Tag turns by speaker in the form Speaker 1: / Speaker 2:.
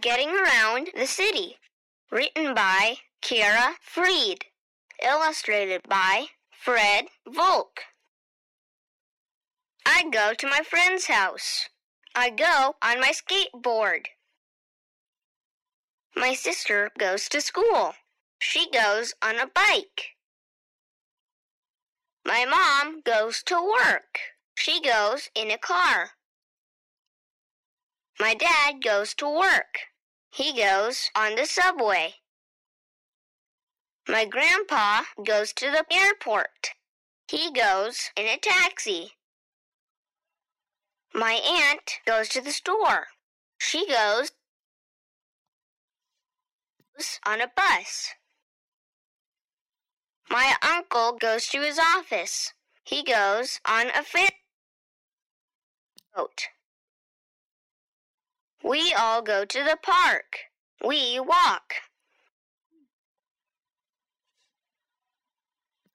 Speaker 1: Getting Around the City. Written by Kara Freed. Illustrated by Fred Volk. I go to my friend's house. I go on my skateboard. My sister goes to school. She goes on a bike. My mom goes to work. She goes in a car. My dad goes to work. He goes on the subway. My grandpa goes to the airport. He goes in a taxi. My aunt goes to the store. She goes on a bus. My uncle goes to his office. He goes on a ferry boat. We all go to the park. We walk.